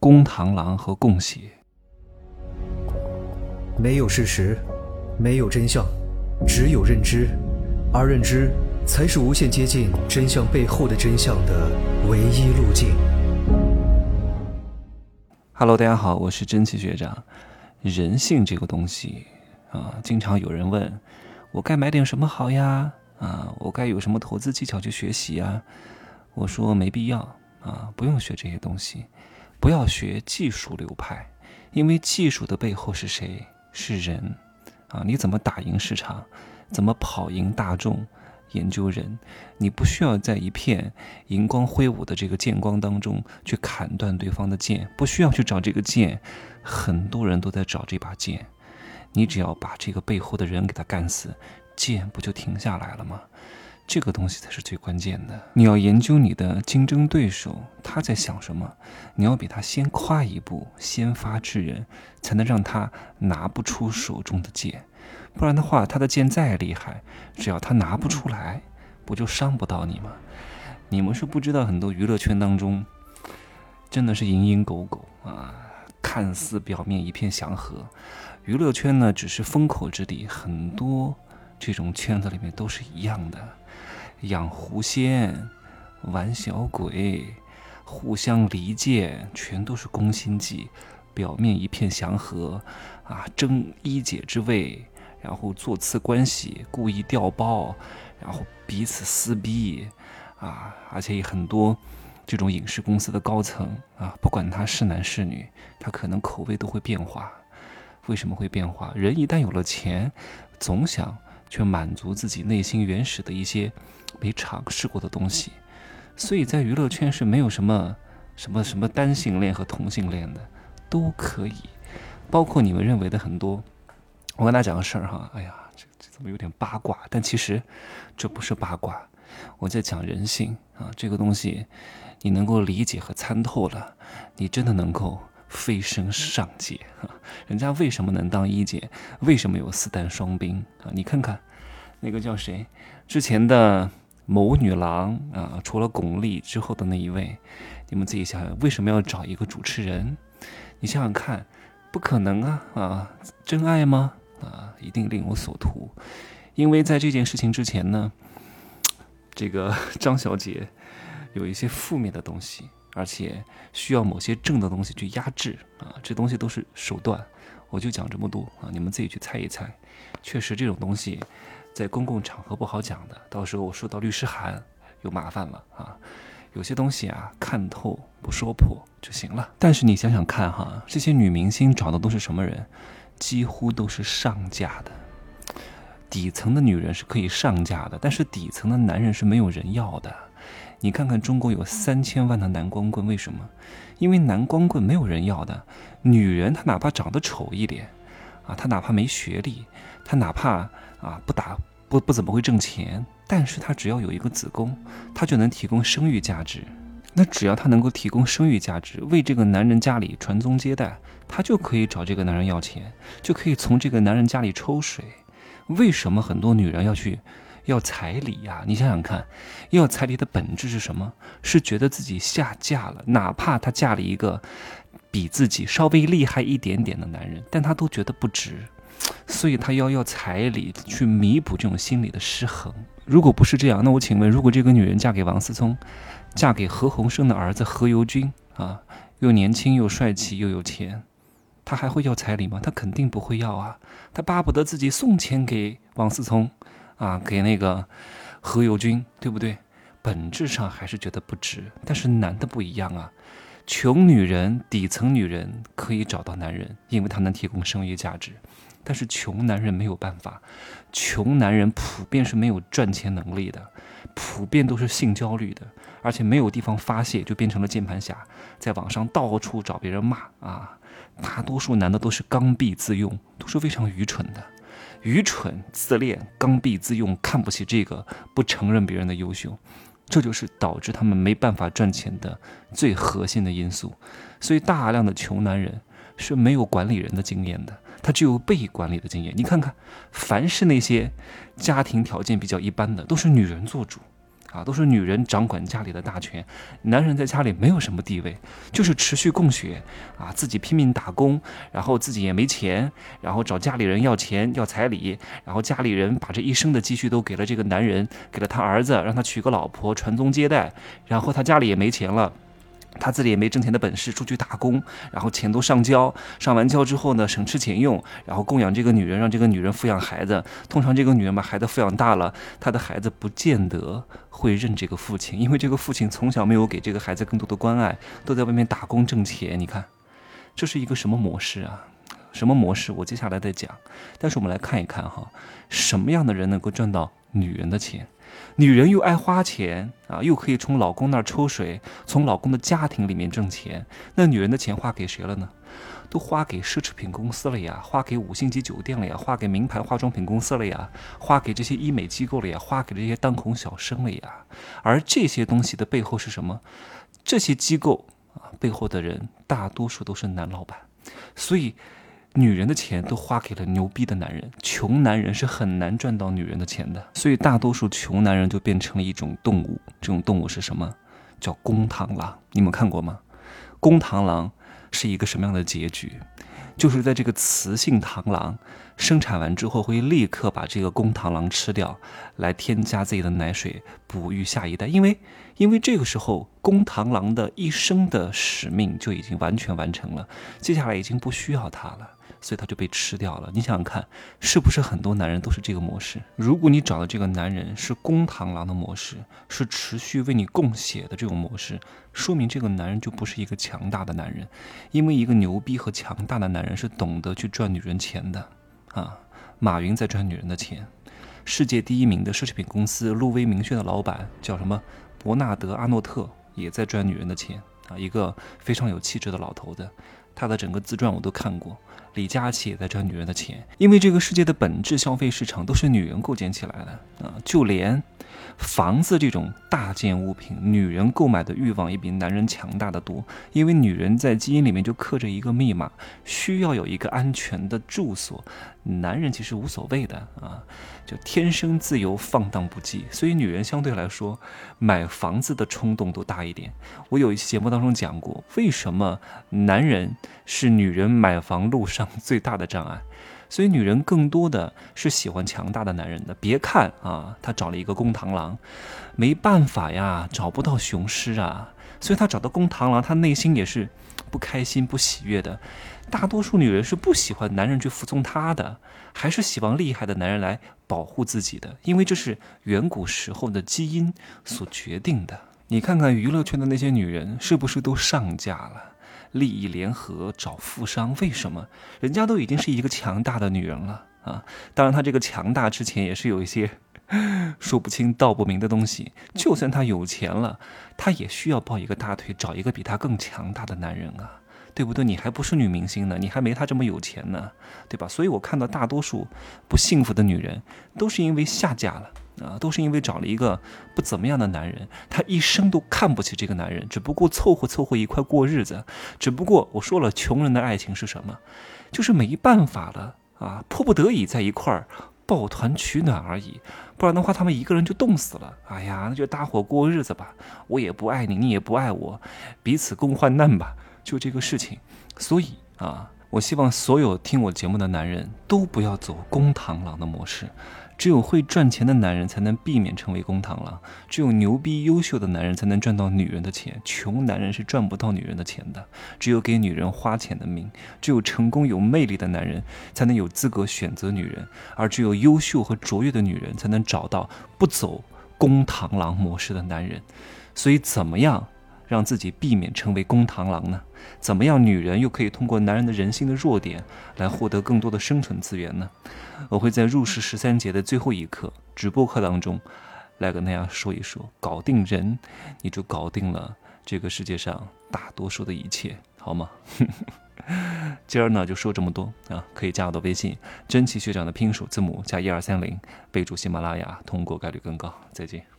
公螳螂和共血。没有事实，没有真相，只有认知，而认知才是无限接近真相背后的真相的唯一路径。Hello，大家好，我是真气学长。人性这个东西啊，经常有人问我该买点什么好呀？啊，我该有什么投资技巧去学习呀？我说没必要啊，不用学这些东西，不要学技术流派，因为技术的背后是谁？是人，啊，你怎么打赢市场，怎么跑赢大众？研究人，你不需要在一片银光挥舞的这个剑光当中去砍断对方的剑，不需要去找这个剑，很多人都在找这把剑，你只要把这个背后的人给他干死，剑不就停下来了吗？这个东西才是最关键的。你要研究你的竞争对手，他在想什么，你要比他先快一步，先发制人，才能让他拿不出手中的剑。不然的话，他的剑再厉害，只要他拿不出来，不就伤不到你吗？你们是不知道，很多娱乐圈当中，真的是蝇营狗苟啊，看似表面一片祥和，娱乐圈呢只是风口之地，很多这种圈子里面都是一样的。养狐仙、玩小鬼、互相离间，全都是攻心计。表面一片祥和，啊，争一姐之位，然后做次关系，故意调包，然后彼此撕逼，啊，而且很多这种影视公司的高层啊，不管他是男是女，他可能口味都会变化。为什么会变化？人一旦有了钱，总想。去满足自己内心原始的一些没尝试过的东西，所以在娱乐圈是没有什么什么什么单性恋和同性恋的，都可以，包括你们认为的很多。我跟大家讲个事儿哈，哎呀，这这怎么有点八卦？但其实这不是八卦，我在讲人性啊，这个东西你能够理解和参透了，你真的能够。飞升上界啊！人家为什么能当一姐？为什么有四弹双兵啊？你看看，那个叫谁？之前的某女郎啊，除了巩俐之后的那一位，你们自己想想，为什么要找一个主持人？你想想看，不可能啊！啊，真爱吗？啊，一定另有所图。因为在这件事情之前呢，这个张小姐有一些负面的东西。而且需要某些正的东西去压制啊，这东西都是手段。我就讲这么多啊，你们自己去猜一猜。确实，这种东西在公共场合不好讲的，到时候我收到律师函有麻烦了啊。有些东西啊，看透不说破就行了。但是你想想看哈，这些女明星找的都是什么人？几乎都是上架的。底层的女人是可以上架的，但是底层的男人是没有人要的。你看看中国有三千万的男光棍，为什么？因为男光棍没有人要的。女人她哪怕长得丑一点，啊，她哪怕没学历，她哪怕啊不打不不怎么会挣钱，但是她只要有一个子宫，她就能提供生育价值。那只要她能够提供生育价值，为这个男人家里传宗接代，她就可以找这个男人要钱，就可以从这个男人家里抽水。为什么很多女人要去？要彩礼呀！你想想看，要彩礼的本质是什么？是觉得自己下嫁了，哪怕她嫁了一个比自己稍微厉害一点点的男人，但她都觉得不值，所以她要要彩礼去弥补这种心理的失衡。如果不是这样，那我请问，如果这个女人嫁给王思聪，嫁给何鸿燊的儿子何猷君啊，又年轻又帅气又有钱，她还会要彩礼吗？她肯定不会要啊！她巴不得自己送钱给王思聪。啊，给那个何猷君，对不对？本质上还是觉得不值。但是男的不一样啊，穷女人、底层女人可以找到男人，因为他能提供生育价值。但是穷男人没有办法，穷男人普遍是没有赚钱能力的，普遍都是性焦虑的，而且没有地方发泄，就变成了键盘侠，在网上到处找别人骂啊。大多数男的都是刚愎自用，都是非常愚蠢的。愚蠢、自恋、刚愎自用，看不起这个，不承认别人的优秀，这就是导致他们没办法赚钱的最核心的因素。所以，大量的穷男人是没有管理人的经验的，他只有被管理的经验。你看看，凡是那些家庭条件比较一般的，都是女人做主啊，都是女人掌管家里的大权，男人在家里没有什么地位，就是持续供血啊，自己拼命打工，然后自己也没钱，然后找家里人要钱要彩礼，然后家里人把这一生的积蓄都给了这个男人，给了他儿子，让他娶个老婆传宗接代，然后他家里也没钱了。他自己也没挣钱的本事，出去打工，然后钱都上交，上完交之后呢，省吃俭用，然后供养这个女人，让这个女人抚养孩子。通常这个女人把孩子抚养大了，她的孩子不见得会认这个父亲，因为这个父亲从小没有给这个孩子更多的关爱，都在外面打工挣钱。你看，这是一个什么模式啊？什么模式？我接下来再讲。但是我们来看一看哈，什么样的人能够赚到女人的钱？女人又爱花钱啊，又可以从老公那儿抽水，从老公的家庭里面挣钱。那女人的钱花给谁了呢？都花给奢侈品公司了呀，花给五星级酒店了呀，花给名牌化妆品公司了呀，花给这些医美机构了呀，花给这些当红小生了呀。而这些东西的背后是什么？这些机构啊背后的人大多数都是男老板，所以。女人的钱都花给了牛逼的男人，穷男人是很难赚到女人的钱的，所以大多数穷男人就变成了一种动物。这种动物是什么？叫公螳螂。你们看过吗？公螳螂是一个什么样的结局？就是在这个雌性螳螂生产完之后，会立刻把这个公螳螂吃掉，来添加自己的奶水，哺育下一代。因为，因为这个时候公螳螂的一生的使命就已经完全完成了，接下来已经不需要它了。所以他就被吃掉了。你想想看，是不是很多男人都是这个模式？如果你找的这个男人是公螳螂的模式，是持续为你供血的这种模式，说明这个男人就不是一个强大的男人。因为一个牛逼和强大的男人是懂得去赚女人钱的啊。马云在赚女人的钱，世界第一名的奢侈品公司路威明轩的老板叫什么？伯纳德阿诺特也在赚女人的钱啊，一个非常有气质的老头子。他的整个自传我都看过，李佳琦也在赚女人的钱，因为这个世界的本质消费市场都是女人构建起来的啊，就连。房子这种大件物品，女人购买的欲望也比男人强大的多，因为女人在基因里面就刻着一个密码，需要有一个安全的住所。男人其实无所谓的啊，就天生自由放荡不羁，所以女人相对来说买房子的冲动都大一点。我有一期节目当中讲过，为什么男人是女人买房路上最大的障碍。所以女人更多的是喜欢强大的男人的。别看啊，她找了一个公螳螂，没办法呀，找不到雄狮啊。所以她找到公螳螂，她内心也是不开心、不喜悦的。大多数女人是不喜欢男人去服从她的，还是希望厉害的男人来保护自己的，因为这是远古时候的基因所决定的。你看看娱乐圈的那些女人，是不是都上嫁了？利益联合找富商，为什么？人家都已经是一个强大的女人了啊！当然，她这个强大之前也是有一些 说不清道不明的东西。就算她有钱了，她也需要抱一个大腿，找一个比她更强大的男人啊，对不对？你还不是女明星呢，你还没她这么有钱呢，对吧？所以我看到大多数不幸福的女人，都是因为下嫁了。啊，都是因为找了一个不怎么样的男人，她一生都看不起这个男人，只不过凑合凑合一块过日子。只不过我说了，穷人的爱情是什么？就是没办法了啊，迫不得已在一块儿抱团取暖而已。不然的话，他们一个人就冻死了。哎呀，那就搭伙过日子吧，我也不爱你，你也不爱我，彼此共患难吧，就这个事情。所以啊，我希望所有听我节目的男人都不要走公螳螂的模式。只有会赚钱的男人才能避免成为公螳螂，只有牛逼优秀的男人才能赚到女人的钱，穷男人是赚不到女人的钱的。只有给女人花钱的命，只有成功有魅力的男人才能有资格选择女人，而只有优秀和卓越的女人才能找到不走公螳螂模式的男人。所以，怎么样？让自己避免成为公螳螂呢？怎么样，女人又可以通过男人的人性的弱点来获得更多的生存资源呢？我会在入世十三节的最后一课直播课当中，来跟大家说一说，搞定人，你就搞定了这个世界上大多数的一切，好吗？今儿呢就说这么多啊，可以加我的微信，真奇学长的拼音首字母加一二三零，备注喜马拉雅，通过概率更高。再见。